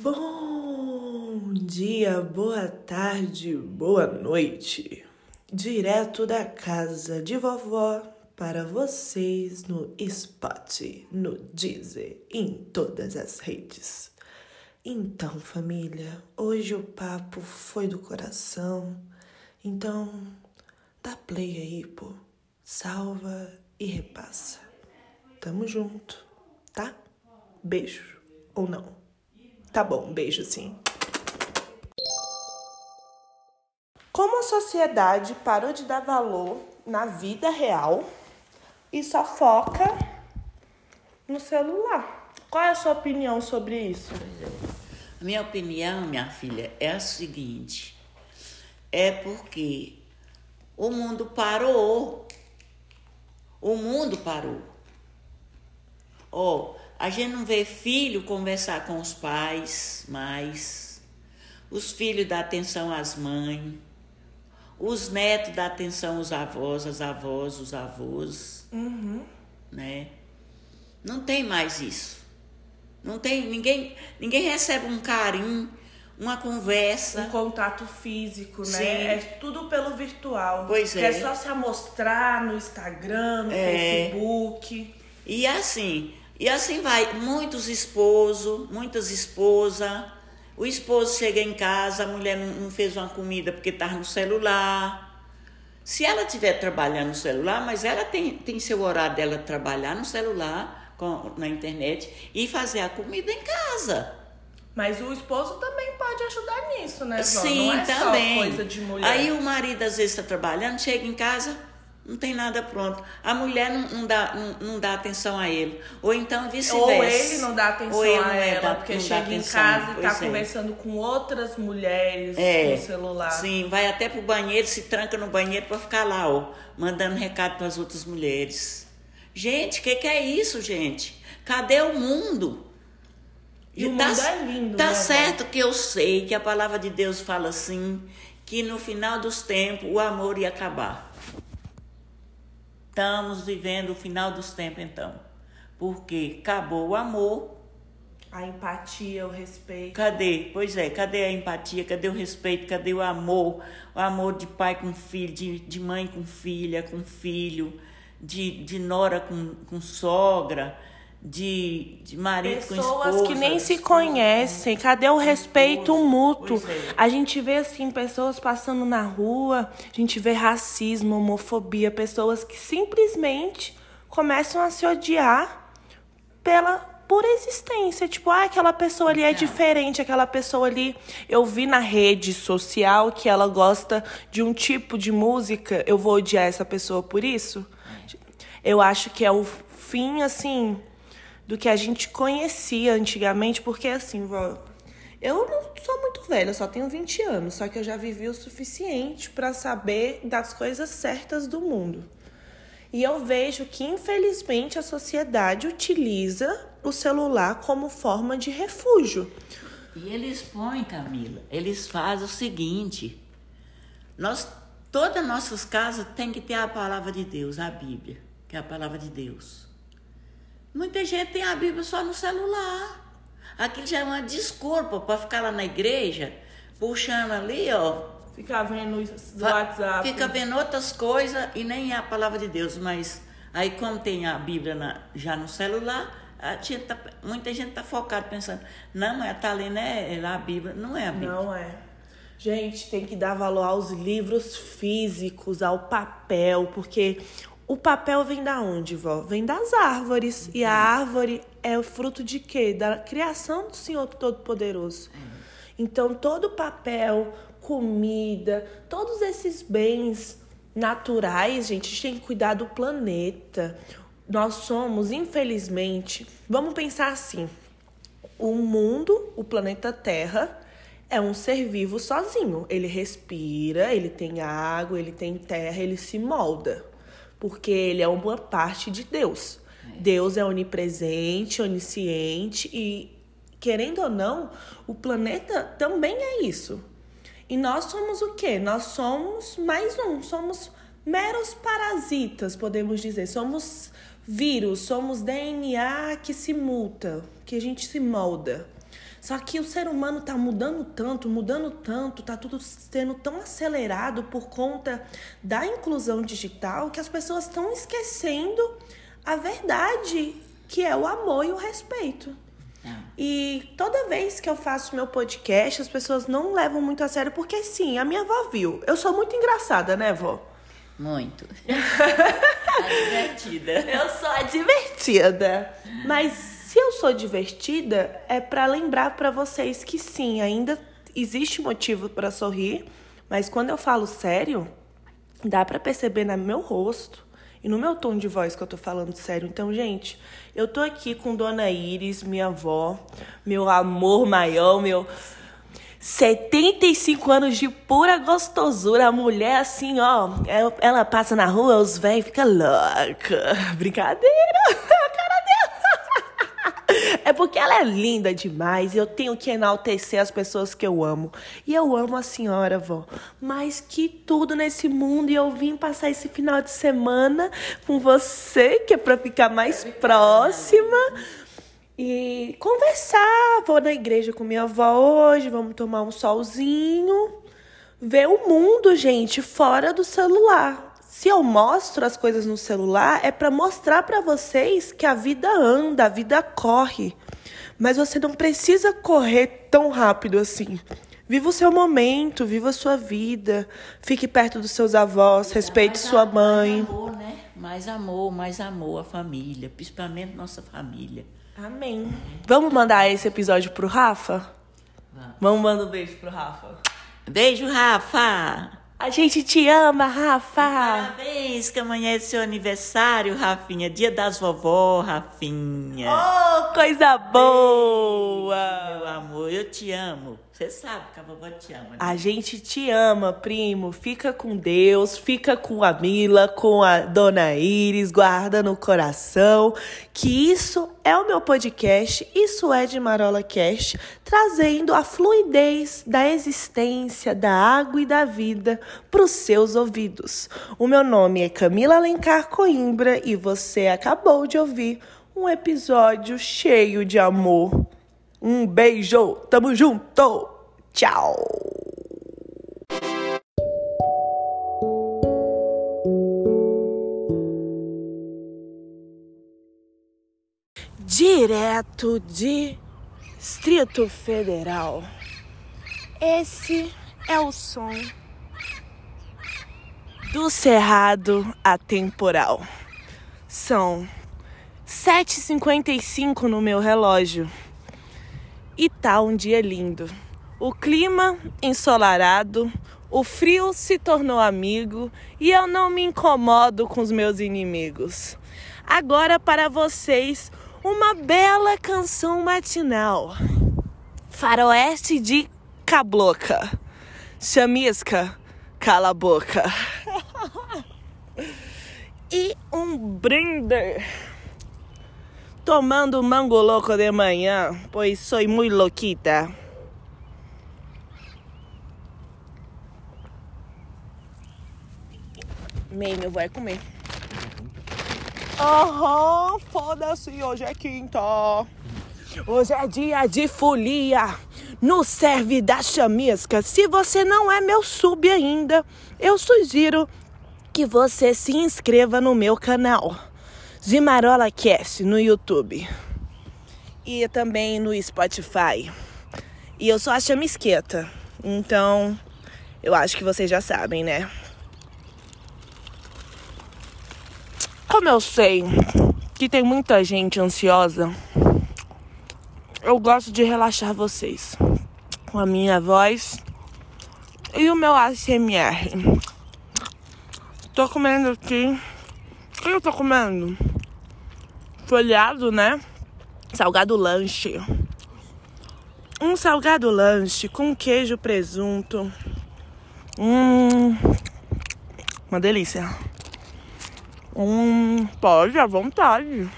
Bom dia, boa tarde, boa noite. Direto da casa de vovó para vocês no Spot, no Deezer, em todas as redes. Então, família, hoje o papo foi do coração. Então, dá play aí, pô. Salva e repassa. Tamo junto, tá? Beijo ou não? Tá bom, beijo sim. Como a sociedade parou de dar valor na vida real e só foca no celular. Qual é a sua opinião sobre isso? Minha opinião, minha filha, é a seguinte: é porque o mundo parou. O mundo parou. Ó, oh, a gente não vê filho conversar com os pais mais, os filhos dão atenção às mães, os netos dão atenção aos avós, as avós, os avós, uhum. né? Não tem mais isso. Não tem ninguém, ninguém recebe um carinho, uma conversa, um contato físico, né? Sim. É tudo pelo virtual. Pois que é. é só se amostrar no Instagram, no É. Facebook. E assim, e assim vai, muitos esposos, muitas esposas. O esposo chega em casa, a mulher não, fez uma comida porque estava no celular. Se ela estiver trabalhando no celular, mas ela tem, tem seu horário dela trabalhar no celular, com, na internet, e fazer a comida em casa. Mas o esposo também pode ajudar nisso, né, Vó? Sim, Não é também. só coisa de mulher. Aí o marido às vezes está trabalhando, chega em casa, não tem nada pronto. A mulher não, não dá, não, não dá atenção a ele. Ou então vice-versa. Ou ele não dá atenção a é ela, da- porque dá chega em atenção, casa e tá é. conversando com outras mulheres É, no celular. Sim, vai até pro banheiro, se tranca no banheiro para ficar lá, ó, mandando recado para as outras mulheres. Gente, o que, que é isso, gente? Cadê o mundo? E o tá, mundo é lindo, Tá né, certo que eu sei que a palavra de Deus fala assim, que no final dos tempos o amor ia acabar. Estamos vivendo o final dos tempos, então. Porque acabou o amor, A empatia, o respeito. Cadê? Pois é, cadê a empatia? Cadê o respeito? Cadê o amor? O amor de pai com filho, de, de mãe com filha, com filho, de, de nora com, com sogra, de, de marido com esposa. Pessoas que nem se conhecem, cadê o respeito esposa? mútuo? Pois é. A gente vê assim pessoas passando na rua, a gente vê racismo, homofobia, pessoas que simplesmente começam a se odiar pela pura existência, tipo, ah, aquela pessoa ali é diferente, aquela pessoa ali, eu vi na rede social que ela gosta de um tipo de música, eu vou odiar essa pessoa por isso? Eu acho que é o fim, assim, do que a gente conhecia antigamente, porque assim, vó, eu não sou muito velha, só tenho 20 anos, só que eu já vivi o suficiente para saber das coisas certas do mundo. E eu vejo que, infelizmente, a sociedade utiliza o celular como forma de refúgio. E eles põem, Camila, eles fazem o seguinte: nós, todas as nossas casas tem que ter a palavra de Deus, a Bíblia, que é a palavra de Deus. Muita gente tem a Bíblia só no celular. Aquilo já é uma desculpa para ficar lá na igreja, puxando ali, ó, Ficar vendo do WhatsApp. Fica vendo outras coisas e nem é a palavra de Deus, mas aí como tem a Bíblia na- já no celular, gente tá- muita gente está focada pensando, não, mas tá lendo é, é lá a Bíblia, não é a Bíblia. Não é. Gente, tem que dar valor aos livros físicos, ao papel, porque o papel vem da onde, vó? Vem das árvores. E a árvore é o fruto de quê? Da criação do Senhor Todo-Poderoso. Então, todo papel, comida, todos esses bens naturais, gente, a gente tem que cuidar do planeta. Nós somos, infelizmente, vamos pensar assim: o mundo, o planeta Terra, é um ser vivo sozinho. Ele respira, ele tem água, ele tem terra, ele se molda. Porque ele é uma parte de Deus. Deus é onipresente, onisciente e, querendo ou não, o planeta também é isso. E nós somos o quê? Nós somos mais um, somos meros parasitas, podemos dizer. Somos vírus, somos DNA que se muta, que a gente se molda. Só que o ser humano tá mudando tanto, mudando tanto, tá tudo sendo tão acelerado por conta da inclusão digital que as pessoas estão esquecendo a verdade, que é o amor e o respeito. E toda vez que eu faço meu podcast, as pessoas não levam muito a sério, porque sim, a minha avó viu. Eu sou muito engraçada, né, vó? Muito. a divertida. Eu sou a divertida. Mas se eu sou divertida, é para lembrar para vocês que sim, ainda existe motivo para sorrir, mas quando eu falo sério, dá para perceber no meu rosto e no meu tom de voz que eu tô falando sério. Então, gente, eu tô aqui com Dona Iris, minha avó, meu amor maior, meu 75 anos de pura gostosura. A mulher, assim, ó, ela passa na rua, os velhos ficam louca. Brincadeira. É porque ela é linda demais e eu tenho que enaltecer as pessoas que eu amo. E eu amo a senhora, vó. Mais que tudo nesse mundo. E eu vim passar esse final de semana com você, que é pra ficar mais próxima e conversar. Vou na igreja com minha avó hoje, vamos tomar um solzinho. Ver o mundo, gente, fora do celular. Se eu mostro as coisas no celular, é para mostrar para vocês que a vida anda, a vida corre. Mas você não precisa correr tão rápido assim. Viva o seu momento, viva a sua vida. Fique perto dos seus avós, respeite mais sua mãe. Mais amor, né? Mais amor, mais amor à família, principalmente nossa família. Amém. Vamos mandar esse episódio pro Rafa? Vamos, Vamos mandar um beijo pro Rafa. Beijo, Rafa! A gente te ama, Rafa! Parabéns, que amanhã é seu aniversário, Rafinha. Dia das vovó, Rafinha. Oh, coisa boa! Meu amor, eu te amo. Você sabe que a vovó te ama. Né? A gente te ama, primo. Fica com Deus, fica com a Mila, com a Dona Iris, guarda no coração. Que isso é o meu podcast, isso é de Marola Cast, trazendo a fluidez da existência, da água e da vida para os seus ouvidos. O meu nome é Camila Alencar Coimbra e você acabou de ouvir um episódio cheio de amor. Um beijo, tamo junto, tchau! Direto de Distrito Federal. Esse é o som do Cerrado Atemporal. São 7h55 no meu relógio. E tá um dia lindo. O clima ensolarado, o frio se tornou amigo e eu não me incomodo com os meus inimigos. Agora para vocês, uma bela canção matinal. Faroeste de Cabloca. Chamisca, cala a boca. e um brinde tomando mango louco de manhã, pois sou muito louquita. Meu vai comer. Aham, uhum, foda-se, hoje é quinta. Hoje é dia de folia. No serve da chamisca. Se você não é meu sub ainda, eu sugiro que você se inscreva no meu canal. Zimarola Cast no YouTube e também no Spotify. E eu sou a Chamisqueta, então eu acho que vocês já sabem, né? Como eu sei que tem muita gente ansiosa, eu gosto de relaxar vocês com a minha voz e o meu ASMR. Tô comendo aqui. O que eu tô comendo? Folhado, né? Salgado lanche. Um salgado lanche com queijo, presunto. Hum, uma delícia. Hum, pode, à vontade.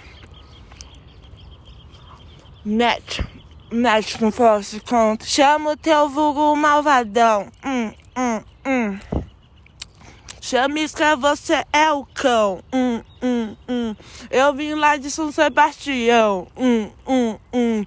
Net, net não fosse conta. Chama o teu vulgo malvadão. Hum, hum, hum. Chamisca, você é o cão. Hum, hum, hum. Eu vim lá de São Sebastião. Hum, hum, hum.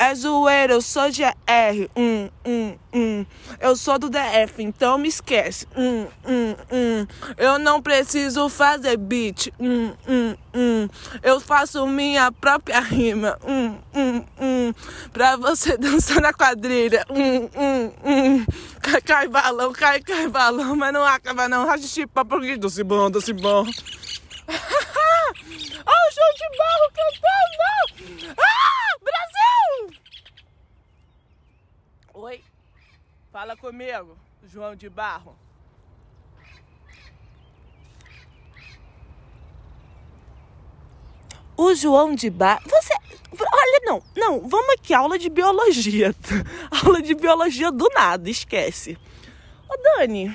É zoeira, eu sou de R. Hum, hum, hum. Eu sou do DF, então me esquece. Hum, hum, hum. Eu não preciso fazer beat. Hum, hum, hum. Eu faço minha própria rima. Hum, hum, hum. Pra você dançar na quadrilha. Hum, hum, hum. Cai, cai balão, cai, cai balão. Mas não acaba não. Rachichipa, porque doce bom, doce bom. Olha o João de Barro cantando! Fala comigo, João de Barro. O João de Barro. Você. Olha, não, não, vamos aqui, aula de biologia. aula de biologia do nada, esquece. Ô Dani,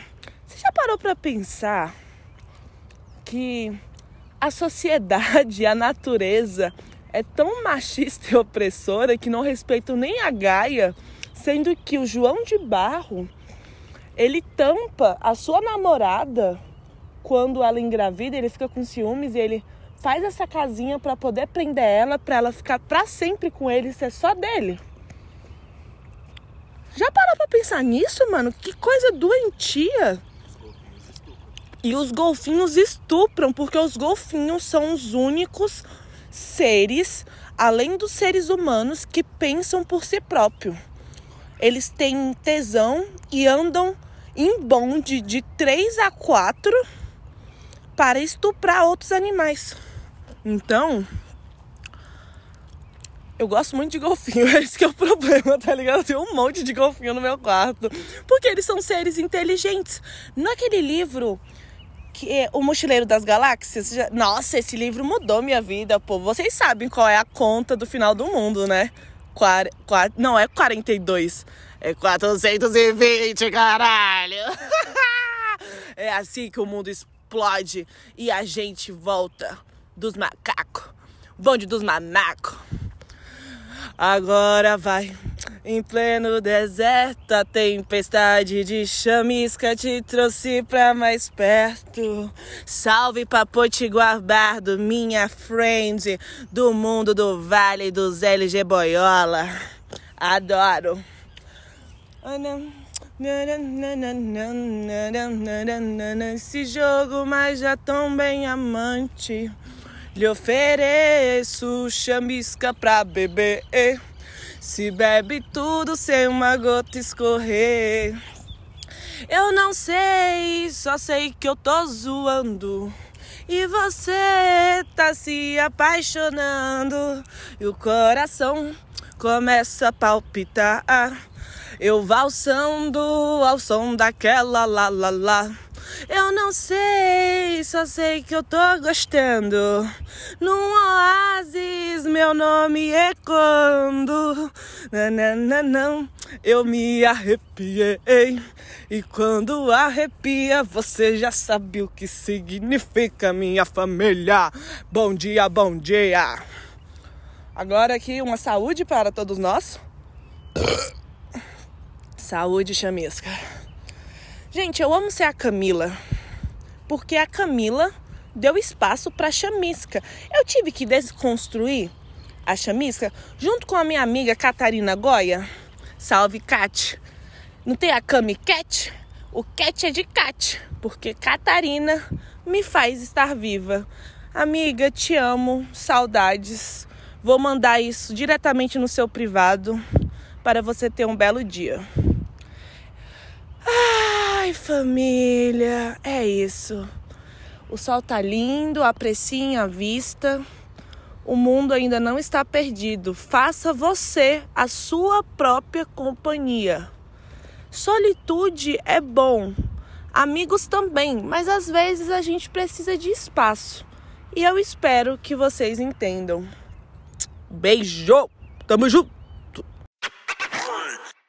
você já parou pra pensar que a sociedade, a natureza é tão machista e opressora que não respeitam nem a Gaia, sendo que o João de Barro ele tampa a sua namorada quando ela engravida, ele fica com ciúmes e ele faz essa casinha para poder prender ela, para ela ficar para sempre com ele, ser só dele. Já parou pra pensar nisso, mano? Que coisa doentia. E os golfinhos estupram, porque os golfinhos são os únicos seres, além dos seres humanos, que pensam por si próprio. Eles têm tesão e andam em bonde de 3 a 4 para estuprar outros animais. Então, eu gosto muito de golfinho, esse é o problema, tá ligado? Eu tenho um monte de golfinho no meu quarto. Porque eles são seres inteligentes. Naquele livro que é O Mochileiro das Galáxias. Já... Nossa, esse livro mudou minha vida, pô. Vocês sabem qual é a conta do final do mundo, né? Quar... Quar... Não, é 42. É 420, caralho. é assim que o mundo explode e a gente volta dos macacos. Bonde dos manacos. Agora vai em pleno deserto, a tempestade de chamisca te trouxe pra mais perto. Salve pra Potiguar Bardo, minha friend do mundo do Vale dos LG Boiola. Adoro. Esse jogo, mas já tão bem amante. Lhe ofereço chamisca pra beber. Se bebe tudo sem uma gota escorrer. Eu não sei, só sei que eu tô zoando. E você tá se apaixonando. E o coração começa a palpitar. Eu valsando ao som daquela lá lá lá. Eu não sei, só sei que eu tô gostando. Num oásis, meu nome ecoando. Nananã, eu me arrepiei. E quando arrepia, você já sabe o que significa, minha família. Bom dia, bom dia. Agora aqui, uma saúde para todos nós. Saúde, chamisca. Gente, eu amo ser a Camila, porque a Camila deu espaço para a chamisca. Eu tive que desconstruir a chamisca junto com a minha amiga Catarina Goya. Salve, Cat. Não tem a Cami Cat? O Cat é de Cat, porque Catarina me faz estar viva. Amiga, te amo, saudades. Vou mandar isso diretamente no seu privado para você ter um belo dia. Ai, família, é isso. O sol tá lindo, apreciem a vista. O mundo ainda não está perdido. Faça você a sua própria companhia. Solitude é bom, amigos também, mas às vezes a gente precisa de espaço. E eu espero que vocês entendam. Beijo! Tamo junto!